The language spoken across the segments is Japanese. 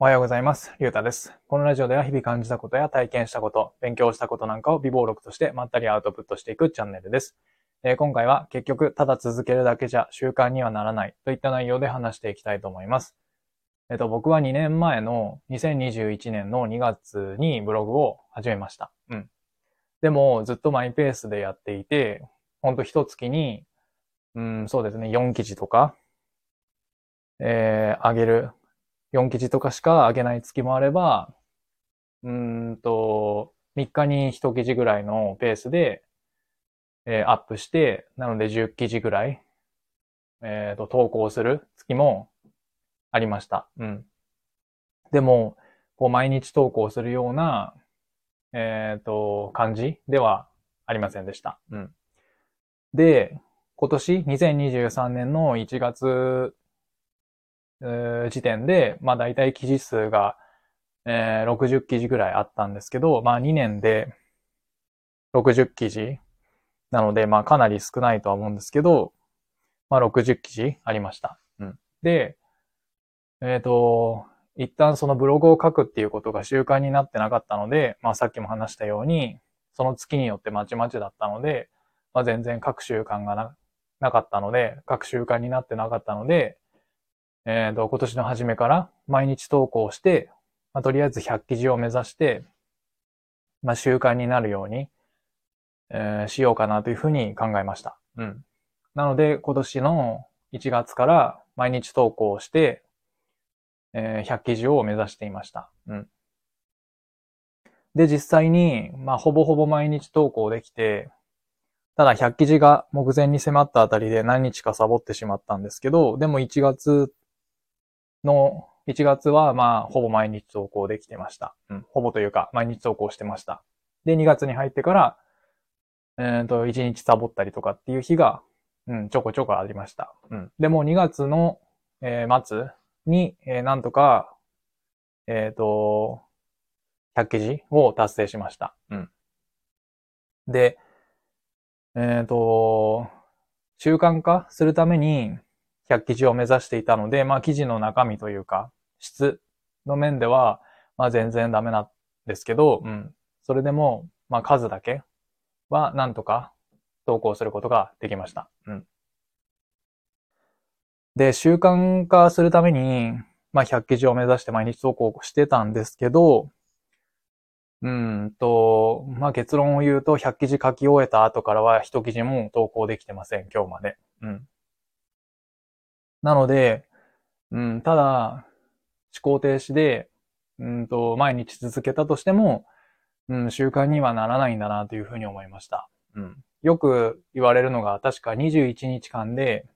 おはようございます。りゅうたです。このラジオでは日々感じたことや体験したこと、勉強したことなんかを微暴録としてまったりアウトプットしていくチャンネルです。えー今回は結局ただ続けるだけじゃ習慣にはならないといった内容で話していきたいと思います。えっ、と、僕は2年前の2021年の2月にブログを始めました。うん。でもずっとマイペースでやっていて、ほんと一月に、うん、そうですね、4記事とか、えー、上げる4記事とかしか上げない月もあれば、うんと、3日に1記事ぐらいのペースで、えーアップして、なので10記事ぐらい、えーと、投稿する月もありました。うん。でも、こう毎日投稿するような、えっ、と、感じではありませんでした。うん。で、今年2023年の1月時点で、まあ大体記事数が、えー60記事ぐらいあったんですけど、まあ2年で60記事なので、まあかなり少ないとは思うんですけど、まあ60記事ありました。うん。で、えっ、と、一旦そのブログを書くっていうことが習慣になってなかったので、まあさっきも話したように、その月によってまちまちだったので、まあ全然書く習慣がななかったので、書く習慣になってなかったので、えっ、と、今年の初めから毎日投稿して、まあ、とりあえず100記事を目指して、まあ、習慣になるように、えーしようかなというふうに考えました。うん。なので、今年の1月から毎日投稿して、えー100記事を目指していました。うん。で、実際に、まあ、ほぼほぼ毎日投稿できて、ただ100記事が目前に迫ったあたりで何日かサボってしまったんですけど、でも1月の、1月はまあ、ほぼ毎日投稿できてました。うん、ほぼというか、毎日投稿してました。で、2月に入ってから、えっ、と、1日サボったりとかっていう日が、うん、ちょこちょこありました。うん。でも2月の、えー末に、えーなんとか、えっ、と、100記事を達成しました。うん。で、えっ、と、習慣化するために100記事を目指していたので、まあ記事の中身というか、質の面では、まあ全然ダメなんですけど、うん。それでも、まあ数だけはなんとか投稿することができました。うん。で、習慣化するために、まあ100記事を目指して毎日投稿してたんですけど、うんと、まあ結論を言うと100記事書き終えた後からは1記事も投稿できてません、今日まで。うん。なので、うん、ただ、思考停止で、うんと、毎日続けたとしても、うん、習慣にはならないんだなというふうに思いました。うん。よく言われるのが、確か21日間で、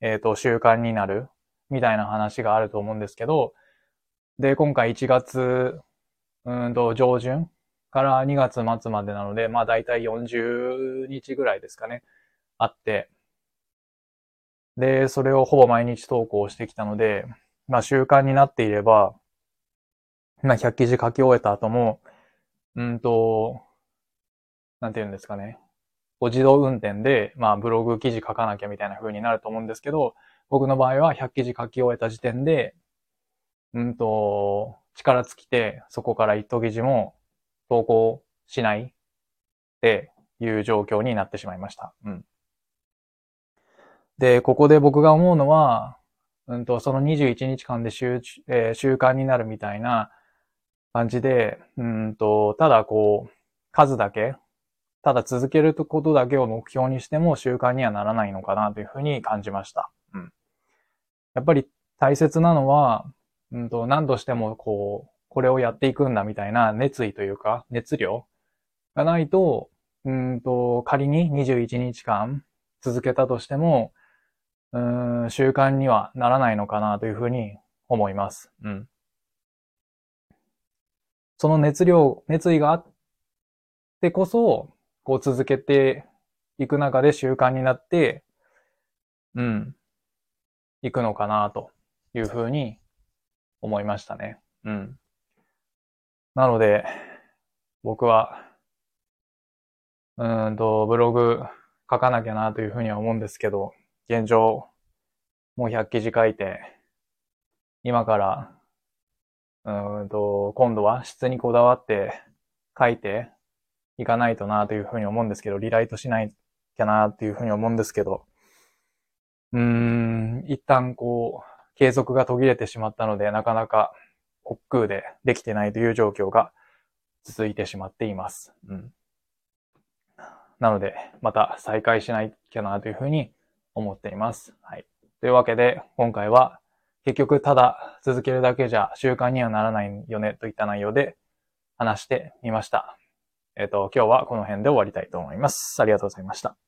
えっ、と、習慣になる、みたいな話があると思うんですけど、で、今回1月、うんと、上旬から2月末までなので、まあ大体40日ぐらいですかね、あって、で、それをほぼ毎日投稿してきたので、まあ習慣になっていれば、まあ100記事書き終えた後も、うんと、なんて言うんですかね。こう自動運転で、まあブログ記事書かなきゃみたいな風になると思うんですけど、僕の場合は100記事書き終えた時点で、うんと、力尽きて、そこから一記事も投稿しないっていう状況になってしまいました。うん。で、ここで僕が思うのは、うんと、その21日間で習,、えー習慣になるみたいな感じで、うんと、ただこう、数だけ、ただ続けることだけを目標にしても習慣にはならないのかなというふうに感じました。うん。やっぱり大切なのは、うんと、何としてもこう、これをやっていくんだみたいな熱意というか、熱量がないと、うんと、仮に21日間続けたとしても、うん、習慣にはならないのかなというふうに思います。うん。その熱量、熱意があってこそ、こう続けていく中で習慣になって、うん、いくのかなというふうに思いましたね。うん。なので、僕は、うんと、ブログ書かなきゃなというふうには思うんですけど、現状、もう100記事書いて、今からうんと、今度は質にこだわって書いていかないとなというふうに思うんですけど、リライトしないきゃなというふうに思うんですけど、うーん、一旦こう、継続が途切れてしまったので、なかなか億劫でできてないという状況が続いてしまっています。うん。なので、また再開しないきゃなというふうに思っています。はい。というわけで、今回は結局ただ続けるだけじゃ習慣にはならないよねといった内容で話してみました。えっ、ー、と、今日はこの辺で終わりたいと思います。ありがとうございました。